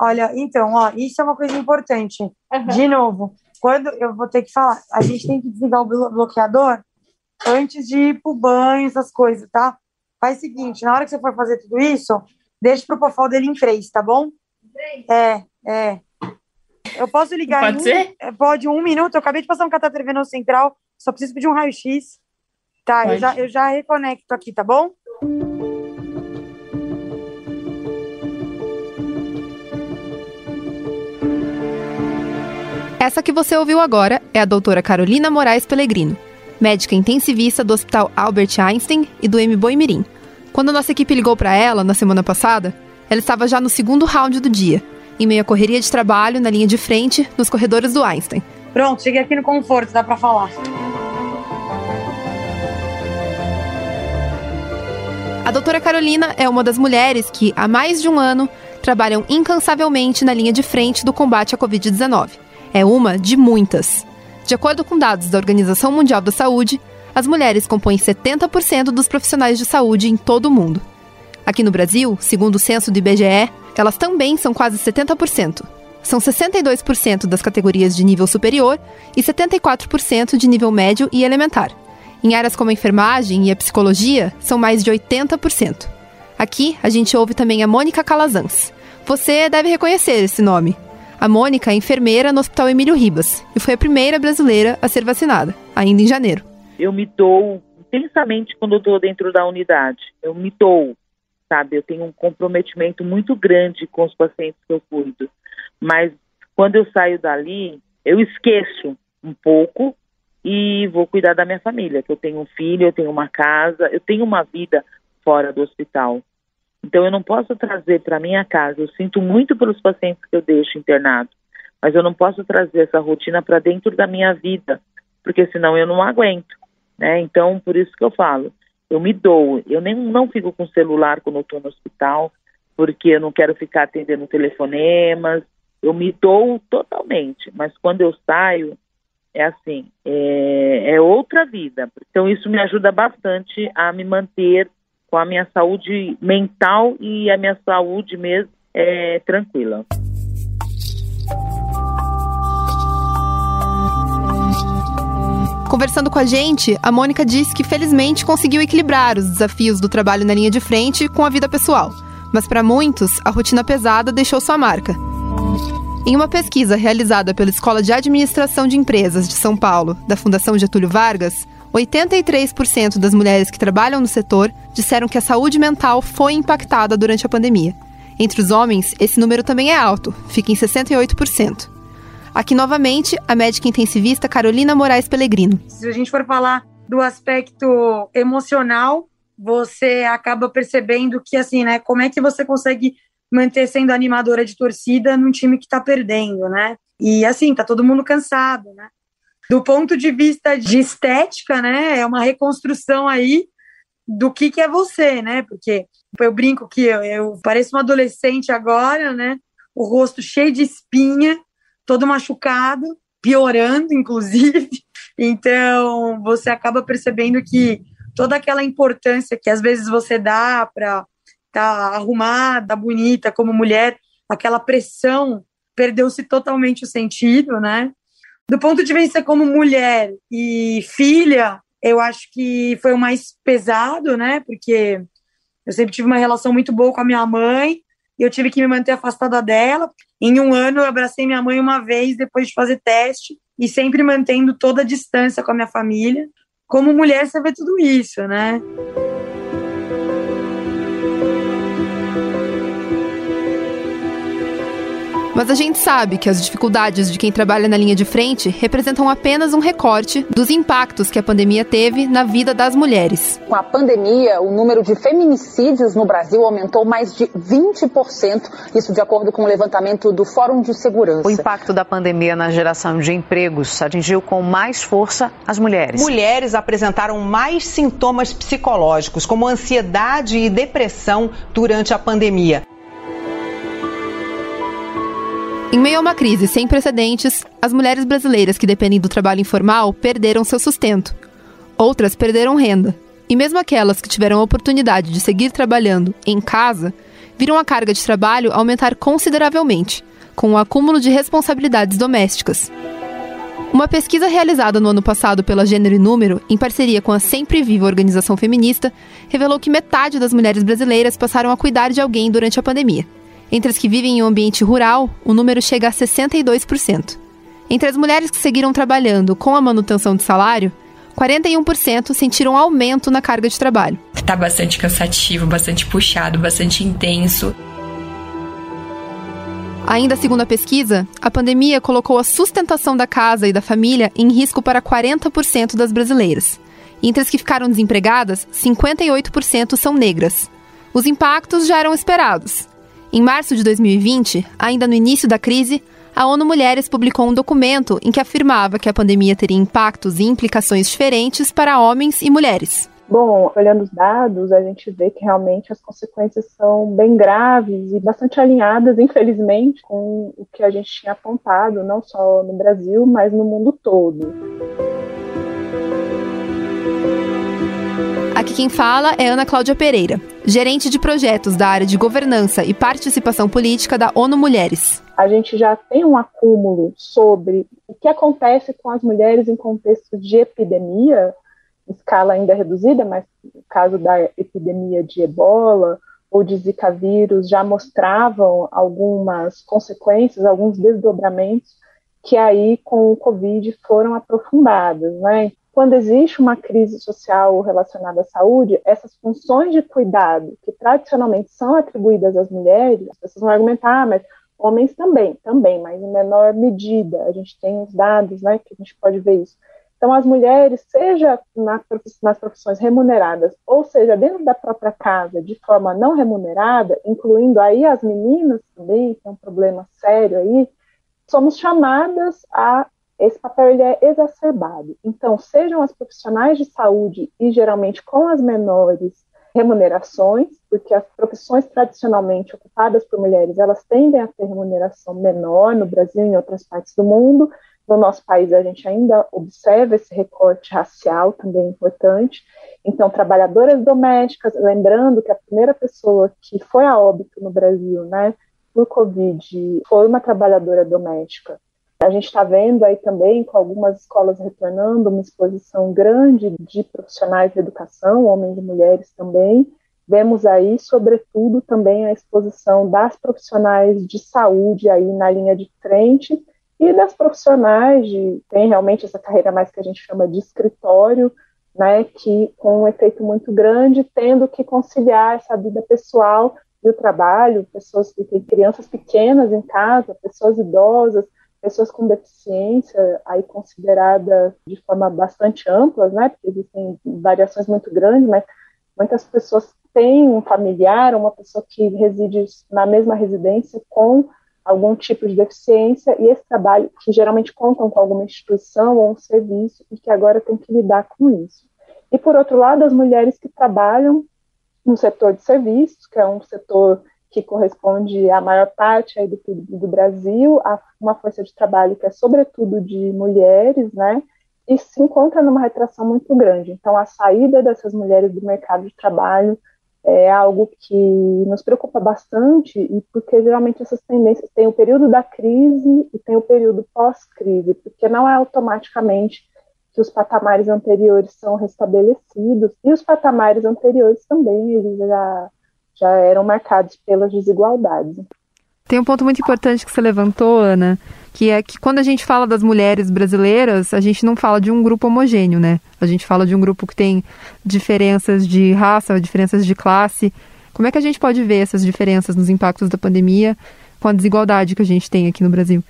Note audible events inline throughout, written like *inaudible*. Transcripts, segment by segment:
Olha, então, ó, isso é uma coisa importante. Uhum. De novo, quando eu vou ter que falar, a gente tem que desligar o bloqueador antes de ir pro banho, essas coisas, tá? Faz o seguinte, na hora que você for fazer tudo isso, deixa pro profal dele em três, tá bom? Três? É, é. Eu posso ligar Pode um, ser? É, pode, um minuto. Eu acabei de passar um catéter venoso central, só preciso pedir um raio-x. Tá, eu já, eu já reconecto aqui, tá bom? Essa que você ouviu agora é a doutora Carolina Moraes Pellegrino, médica intensivista do Hospital Albert Einstein e do M. Mirim. Quando a nossa equipe ligou para ela na semana passada, ela estava já no segundo round do dia, em meio à correria de trabalho na linha de frente, nos corredores do Einstein. Pronto, cheguei aqui no conforto, dá para falar. A doutora Carolina é uma das mulheres que, há mais de um ano, trabalham incansavelmente na linha de frente do combate à Covid-19 é uma de muitas. De acordo com dados da Organização Mundial da Saúde, as mulheres compõem 70% dos profissionais de saúde em todo o mundo. Aqui no Brasil, segundo o censo do IBGE, elas também são quase 70%. São 62% das categorias de nível superior e 74% de nível médio e elementar. Em áreas como a enfermagem e a psicologia, são mais de 80%. Aqui, a gente ouve também a Mônica Calazans. Você deve reconhecer esse nome. A Mônica é enfermeira no Hospital Emílio Ribas e foi a primeira brasileira a ser vacinada, ainda em janeiro. Eu me dou intensamente quando estou dentro da unidade. Eu me dou, sabe? Eu tenho um comprometimento muito grande com os pacientes que eu cuido. Mas quando eu saio dali, eu esqueço um pouco e vou cuidar da minha família, que eu tenho um filho, eu tenho uma casa, eu tenho uma vida fora do hospital. Então eu não posso trazer para minha casa. Eu sinto muito pelos pacientes que eu deixo internado, mas eu não posso trazer essa rotina para dentro da minha vida, porque senão eu não aguento, né? Então por isso que eu falo, eu me dou. Eu nem não fico com celular quando eu estou no hospital, porque eu não quero ficar atendendo telefonemas. Eu me dou totalmente, mas quando eu saio é assim, é, é outra vida. Então isso me ajuda bastante a me manter com a minha saúde mental e a minha saúde mesmo é tranquila. Conversando com a gente, a Mônica disse que felizmente conseguiu equilibrar os desafios do trabalho na linha de frente com a vida pessoal. Mas para muitos, a rotina pesada deixou sua marca. Em uma pesquisa realizada pela Escola de Administração de Empresas de São Paulo, da Fundação Getúlio Vargas, 83% das mulheres que trabalham no setor disseram que a saúde mental foi impactada durante a pandemia. Entre os homens, esse número também é alto, fica em 68%. Aqui novamente, a médica intensivista Carolina Moraes Pellegrino. Se a gente for falar do aspecto emocional, você acaba percebendo que assim, né, como é que você consegue manter sendo animadora de torcida num time que está perdendo, né? E assim, tá todo mundo cansado, né? Do ponto de vista de estética, né, é uma reconstrução aí do que, que é você, né? Porque eu brinco que eu, eu pareço uma adolescente agora, né? O rosto cheio de espinha, todo machucado, piorando, *laughs* inclusive. Então, você acaba percebendo que toda aquela importância que às vezes você dá para estar tá arrumada, bonita como mulher, aquela pressão perdeu-se totalmente o sentido, né? Do ponto de vista como mulher e filha, eu acho que foi o mais pesado, né? Porque eu sempre tive uma relação muito boa com a minha mãe e eu tive que me manter afastada dela. Em um ano, eu abracei minha mãe uma vez depois de fazer teste e sempre mantendo toda a distância com a minha família. Como mulher, você vê tudo isso, né? Mas a gente sabe que as dificuldades de quem trabalha na linha de frente representam apenas um recorte dos impactos que a pandemia teve na vida das mulheres. Com a pandemia, o número de feminicídios no Brasil aumentou mais de 20%, isso de acordo com o levantamento do Fórum de Segurança. O impacto da pandemia na geração de empregos atingiu com mais força as mulheres. Mulheres apresentaram mais sintomas psicológicos, como ansiedade e depressão durante a pandemia. Em meio a uma crise sem precedentes, as mulheres brasileiras que dependem do trabalho informal perderam seu sustento. Outras perderam renda. E mesmo aquelas que tiveram a oportunidade de seguir trabalhando em casa viram a carga de trabalho aumentar consideravelmente, com o acúmulo de responsabilidades domésticas. Uma pesquisa realizada no ano passado pela Gênero e Número, em parceria com a Sempre Viva Organização Feminista, revelou que metade das mulheres brasileiras passaram a cuidar de alguém durante a pandemia. Entre as que vivem em um ambiente rural, o número chega a 62%. Entre as mulheres que seguiram trabalhando com a manutenção de salário, 41% sentiram aumento na carga de trabalho. Tá bastante cansativo, bastante puxado, bastante intenso. Ainda segundo a pesquisa, a pandemia colocou a sustentação da casa e da família em risco para 40% das brasileiras. Entre as que ficaram desempregadas, 58% são negras. Os impactos já eram esperados. Em março de 2020, ainda no início da crise, a ONU Mulheres publicou um documento em que afirmava que a pandemia teria impactos e implicações diferentes para homens e mulheres. Bom, olhando os dados, a gente vê que realmente as consequências são bem graves e bastante alinhadas, infelizmente, com o que a gente tinha apontado, não só no Brasil, mas no mundo todo. Aqui quem fala é Ana Cláudia Pereira, gerente de projetos da área de governança e participação política da ONU Mulheres. A gente já tem um acúmulo sobre o que acontece com as mulheres em contexto de epidemia, escala ainda reduzida, mas no caso da epidemia de ebola ou de zika vírus já mostravam algumas consequências, alguns desdobramentos que aí com o Covid foram aprofundadas, né? Quando existe uma crise social relacionada à saúde, essas funções de cuidado que tradicionalmente são atribuídas às mulheres, as pessoas vão argumentar, ah, mas homens também, também, mas em menor medida. A gente tem os dados, né, que a gente pode ver isso. Então, as mulheres, seja nas profissões remuneradas, ou seja, dentro da própria casa, de forma não remunerada, incluindo aí as meninas também, que é um problema sério aí, somos chamadas a. Esse papel ele é exacerbado. Então, sejam as profissionais de saúde e geralmente com as menores remunerações, porque as profissões tradicionalmente ocupadas por mulheres, elas tendem a ter remuneração menor no Brasil e em outras partes do mundo, no nosso país, a gente ainda observa esse recorte racial também importante. Então, trabalhadoras domésticas, lembrando que a primeira pessoa que foi a óbito no Brasil, né, por Covid, foi uma trabalhadora doméstica. A gente está vendo aí também, com algumas escolas retornando, uma exposição grande de profissionais de educação, homens e mulheres também. Vemos aí, sobretudo, também a exposição das profissionais de saúde aí na linha de frente, e das profissionais de tem realmente essa carreira mais que a gente chama de escritório, né, que com um efeito muito grande, tendo que conciliar essa vida pessoal e o trabalho, pessoas que têm crianças pequenas em casa, pessoas idosas, pessoas com deficiência, aí considerada de forma bastante ampla, né, porque existem variações muito grandes, mas muitas pessoas têm um familiar, uma pessoa que reside na mesma residência com algum tipo de deficiência e esse trabalho que geralmente contam com alguma instituição ou um serviço e que agora tem que lidar com isso. E por outro lado, as mulheres que trabalham no setor de serviços, que é um setor que corresponde à maior parte do PIB do Brasil, a uma força de trabalho que é sobretudo de mulheres, né? E se encontra numa retração muito grande. Então, a saída dessas mulheres do mercado de trabalho é algo que nos preocupa bastante, e porque geralmente essas tendências têm o período da crise e tem o período pós-crise, porque não é automaticamente que os patamares anteriores são restabelecidos, e os patamares anteriores também, eles já, já eram marcados pelas desigualdades. Tem um ponto muito importante que você levantou, Ana, que é que quando a gente fala das mulheres brasileiras, a gente não fala de um grupo homogêneo, né? A gente fala de um grupo que tem diferenças de raça, diferenças de classe. Como é que a gente pode ver essas diferenças nos impactos da pandemia com a desigualdade que a gente tem aqui no Brasil?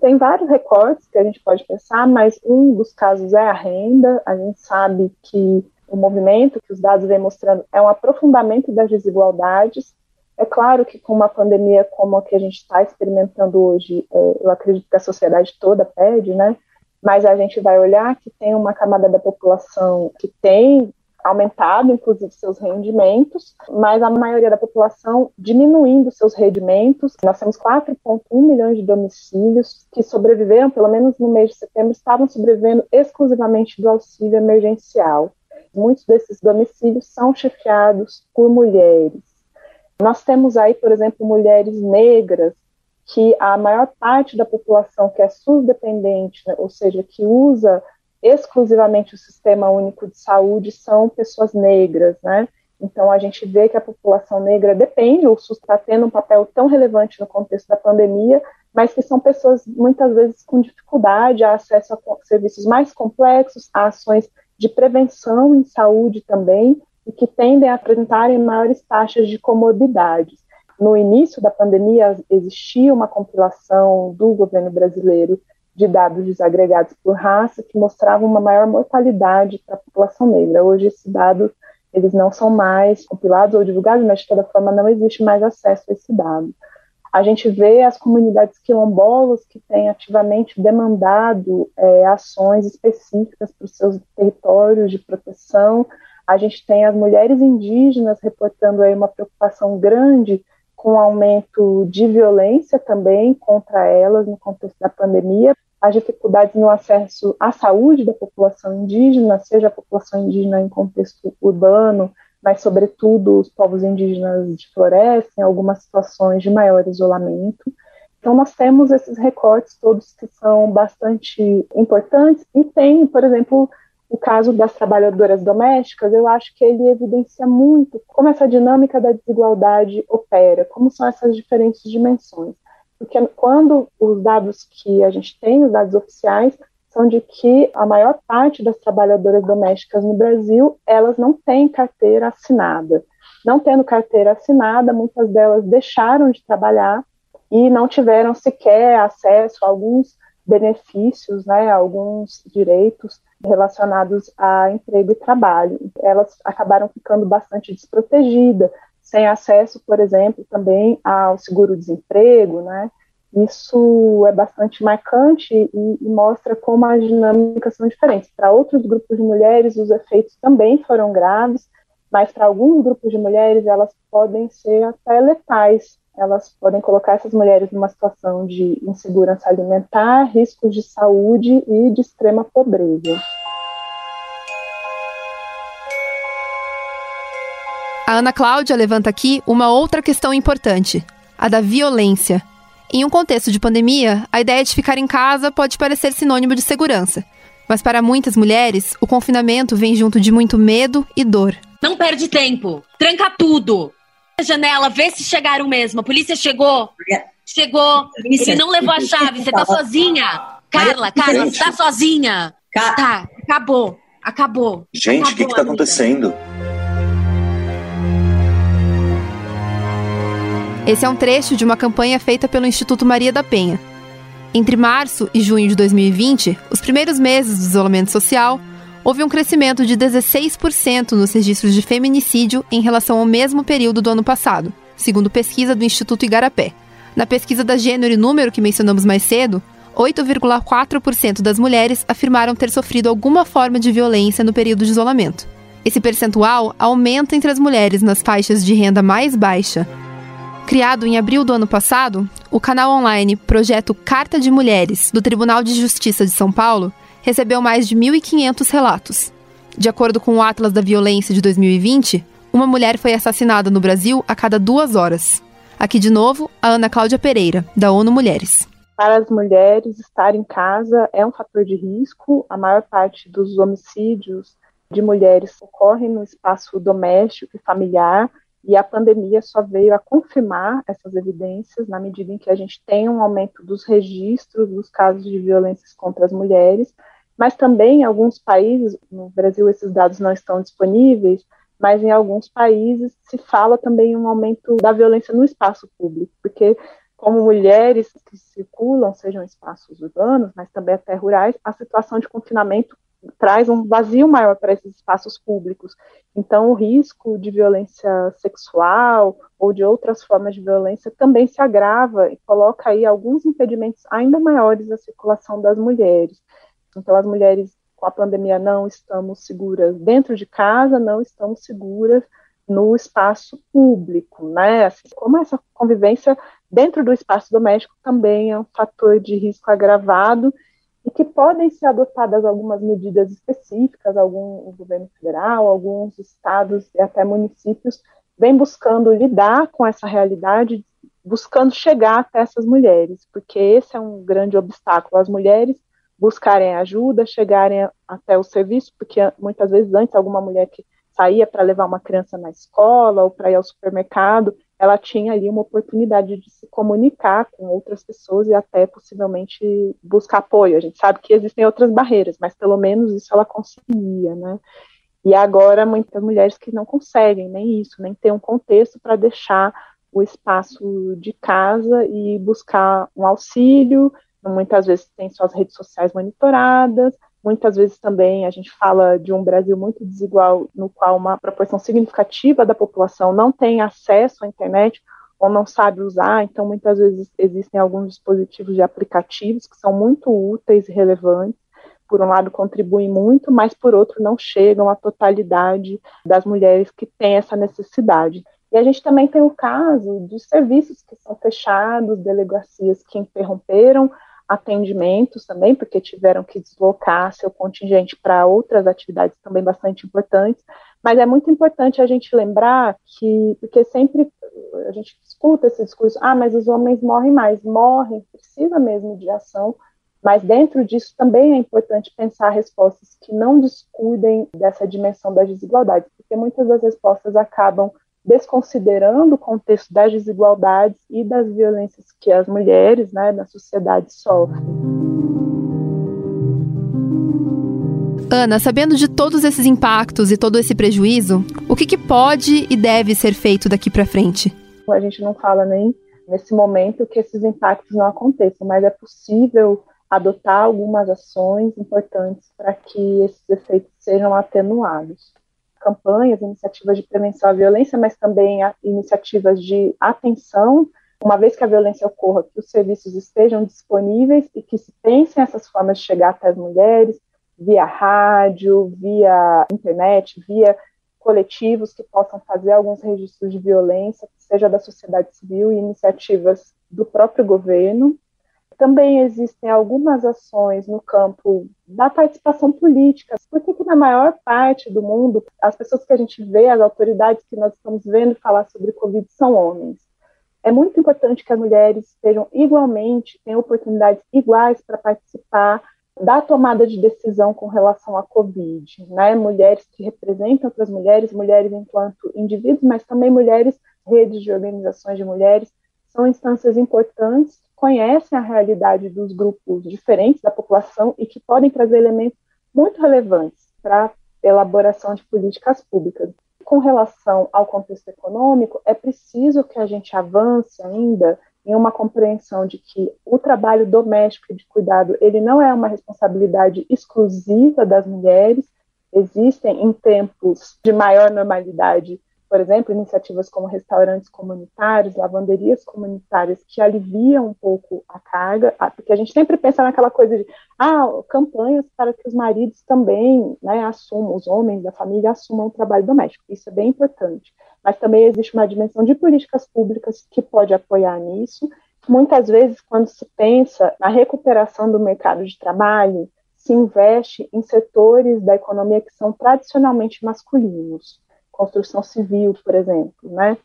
Tem vários recortes que a gente pode pensar, mas um dos casos é a renda. A gente sabe que o movimento que os dados vêm mostrando é um aprofundamento das desigualdades é claro que com uma pandemia como a que a gente está experimentando hoje, é, eu acredito que a sociedade toda pede, né? Mas a gente vai olhar que tem uma camada da população que tem aumentado, inclusive, seus rendimentos, mas a maioria da população diminuindo seus rendimentos. Nós temos 4,1 milhões de domicílios que sobreviveram, pelo menos no mês de setembro, estavam sobrevivendo exclusivamente do auxílio emergencial. Muitos desses domicílios são chefiados por mulheres. Nós temos aí, por exemplo, mulheres negras, que a maior parte da população que é SUS-dependente, né, ou seja, que usa exclusivamente o Sistema Único de Saúde, são pessoas negras, né? Então, a gente vê que a população negra depende, o SUS está tendo um papel tão relevante no contexto da pandemia, mas que são pessoas muitas vezes com dificuldade a acesso a serviços mais complexos, a ações de prevenção em saúde também, e que tendem a apresentarem maiores taxas de comorbidades. No início da pandemia, existia uma compilação do governo brasileiro de dados desagregados por raça que mostravam uma maior mortalidade para a população negra. Hoje, esses dados eles não são mais compilados ou divulgados, mas de toda forma não existe mais acesso a esse dado. A gente vê as comunidades quilombolas que têm ativamente demandado é, ações específicas para os seus territórios de proteção. A gente tem as mulheres indígenas reportando aí uma preocupação grande com o aumento de violência também contra elas no contexto da pandemia, as dificuldades no acesso à saúde da população indígena, seja a população indígena em contexto urbano, mas, sobretudo, os povos indígenas de floresta, em algumas situações de maior isolamento. Então, nós temos esses recortes todos que são bastante importantes, e tem, por exemplo, o caso das trabalhadoras domésticas, eu acho que ele evidencia muito como essa dinâmica da desigualdade opera, como são essas diferentes dimensões. Porque quando os dados que a gente tem, os dados oficiais, são de que a maior parte das trabalhadoras domésticas no Brasil, elas não têm carteira assinada. Não tendo carteira assinada, muitas delas deixaram de trabalhar e não tiveram sequer acesso a alguns benefícios, né, alguns direitos relacionados a emprego e trabalho. Elas acabaram ficando bastante desprotegidas, sem acesso, por exemplo, também ao seguro-desemprego, né? Isso é bastante marcante e, e, mostra como as dinâmicas são diferentes. Para outros grupos de mulheres, os efeitos também foram graves, mas para alguns grupos de mulheres, elas podem ser até letais. Elas podem colocar essas mulheres numa situação de insegurança alimentar, riscos de saúde e de extrema pobreza. A Ana Cláudia levanta aqui uma outra questão importante, a da violência. Em um contexto de pandemia, a ideia de ficar em casa pode parecer sinônimo de segurança. Mas para muitas mulheres, o confinamento vem junto de muito medo e dor. Não perde tempo. Tranca tudo. A janela, vê se chegaram mesmo. A polícia chegou. Chegou. Ele não levou a chave. Você tá sozinha. Carla, Carla, você tá sozinha. Tá, acabou. Acabou. Gente, o que, que tá acontecendo? Esse é um trecho de uma campanha feita pelo Instituto Maria da Penha. Entre março e junho de 2020, os primeiros meses do isolamento social, houve um crescimento de 16% nos registros de feminicídio em relação ao mesmo período do ano passado, segundo pesquisa do Instituto Igarapé. Na pesquisa da Gênero e Número que mencionamos mais cedo, 8,4% das mulheres afirmaram ter sofrido alguma forma de violência no período de isolamento. Esse percentual aumenta entre as mulheres nas faixas de renda mais baixa, Criado em abril do ano passado, o canal online Projeto Carta de Mulheres, do Tribunal de Justiça de São Paulo, recebeu mais de 1.500 relatos. De acordo com o Atlas da Violência de 2020, uma mulher foi assassinada no Brasil a cada duas horas. Aqui de novo, a Ana Cláudia Pereira, da ONU Mulheres. Para as mulheres, estar em casa é um fator de risco. A maior parte dos homicídios de mulheres ocorrem no espaço doméstico e familiar, e a pandemia só veio a confirmar essas evidências na medida em que a gente tem um aumento dos registros dos casos de violências contra as mulheres, mas também em alguns países, no Brasil esses dados não estão disponíveis, mas em alguns países se fala também um aumento da violência no espaço público, porque como mulheres que circulam, sejam espaços urbanos, mas também até rurais, a situação de confinamento traz um vazio maior para esses espaços públicos. Então, o risco de violência sexual ou de outras formas de violência também se agrava e coloca aí alguns impedimentos ainda maiores à circulação das mulheres. Então, as mulheres com a pandemia não estamos seguras dentro de casa, não estamos seguras no espaço público, né? Assim, como essa convivência dentro do espaço doméstico também é um fator de risco agravado e que podem ser adotadas algumas medidas específicas, algum governo federal, alguns estados e até municípios vem buscando lidar com essa realidade, buscando chegar até essas mulheres, porque esse é um grande obstáculo. As mulheres buscarem ajuda, chegarem até o serviço, porque muitas vezes antes alguma mulher que saía para levar uma criança na escola ou para ir ao supermercado, ela tinha ali uma oportunidade de se comunicar com outras pessoas e até possivelmente buscar apoio. A gente sabe que existem outras barreiras, mas pelo menos isso ela conseguia, né? E agora muitas mulheres que não conseguem nem isso, nem ter um contexto para deixar o espaço de casa e buscar um auxílio. Muitas vezes tem suas redes sociais monitoradas, Muitas vezes também a gente fala de um Brasil muito desigual, no qual uma proporção significativa da população não tem acesso à internet ou não sabe usar, então muitas vezes existem alguns dispositivos de aplicativos que são muito úteis e relevantes. Por um lado, contribuem muito, mas por outro, não chegam à totalidade das mulheres que têm essa necessidade. E a gente também tem o caso de serviços que são fechados, delegacias que interromperam atendimentos também, porque tiveram que deslocar seu contingente para outras atividades também bastante importantes. Mas é muito importante a gente lembrar que, porque sempre a gente escuta esse discurso, ah, mas os homens morrem mais, morrem, precisa mesmo de ação, mas dentro disso também é importante pensar respostas que não descuidem dessa dimensão das desigualdades, porque muitas das respostas acabam desconsiderando o contexto das desigualdades e das violências que as mulheres né, na sociedade sofrem. Ana, sabendo de todos esses impactos e todo esse prejuízo, o que, que pode e deve ser feito daqui para frente? A gente não fala nem nesse momento que esses impactos não aconteçam, mas é possível adotar algumas ações importantes para que esses efeitos sejam atenuados campanhas, iniciativas de prevenção à violência, mas também iniciativas de atenção, uma vez que a violência ocorra, que os serviços estejam disponíveis e que se pensem essas formas de chegar até as mulheres, via rádio, via internet, via coletivos que possam fazer alguns registros de violência, seja da sociedade civil e iniciativas do próprio governo, também existem algumas ações no campo da participação política. Por que, que na maior parte do mundo, as pessoas que a gente vê, as autoridades que nós estamos vendo falar sobre Covid são homens? É muito importante que as mulheres estejam igualmente, tenham oportunidades iguais para participar da tomada de decisão com relação à Covid, né? Mulheres que representam outras mulheres, mulheres enquanto indivíduos, mas também mulheres, redes de organizações de mulheres, são instâncias importantes conhecem a realidade dos grupos diferentes da população e que podem trazer elementos muito relevantes para elaboração de políticas públicas. Com relação ao contexto econômico, é preciso que a gente avance ainda em uma compreensão de que o trabalho doméstico de cuidado ele não é uma responsabilidade exclusiva das mulheres. Existem em tempos de maior normalidade por exemplo, iniciativas como restaurantes comunitários, lavanderias comunitárias, que aliviam um pouco a carga, porque a gente sempre pensa naquela coisa de, ah, campanhas para que os maridos também né, assumam, os homens da família assumam o trabalho doméstico. Isso é bem importante. Mas também existe uma dimensão de políticas públicas que pode apoiar nisso. Muitas vezes, quando se pensa na recuperação do mercado de trabalho, se investe em setores da economia que são tradicionalmente masculinos construção civil, por exemplo, né?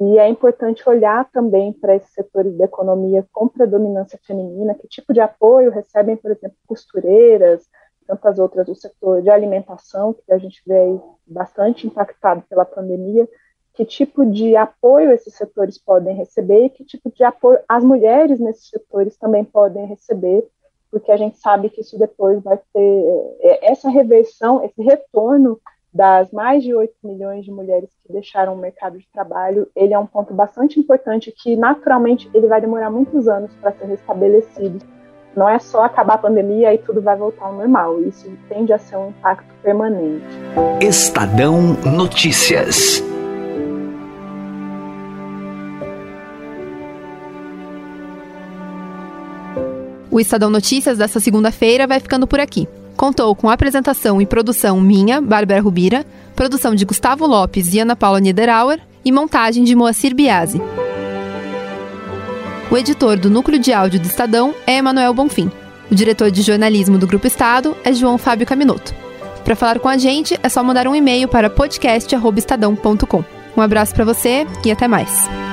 E é importante olhar também para esses setores da economia com predominância feminina, que tipo de apoio recebem, por exemplo, costureiras, tantas outras do setor de alimentação, que a gente vê bastante impactado pela pandemia, que tipo de apoio esses setores podem receber e que tipo de apoio as mulheres nesses setores também podem receber, porque a gente sabe que isso depois vai ter é, essa reversão, esse retorno das mais de 8 milhões de mulheres que deixaram o mercado de trabalho, ele é um ponto bastante importante que, naturalmente, ele vai demorar muitos anos para ser restabelecido. Não é só acabar a pandemia e tudo vai voltar ao normal. Isso tende a ser um impacto permanente. Estadão Notícias. O Estadão Notícias dessa segunda-feira vai ficando por aqui contou com apresentação e produção minha, Bárbara Rubira, produção de Gustavo Lopes e Ana Paula Niederauer e montagem de Moacir Biasi. O editor do núcleo de áudio do Estadão é Emanuel Bonfim. O diretor de jornalismo do Grupo Estado é João Fábio Caminoto. Para falar com a gente, é só mandar um e-mail para podcast.estadão.com. Um abraço para você e até mais.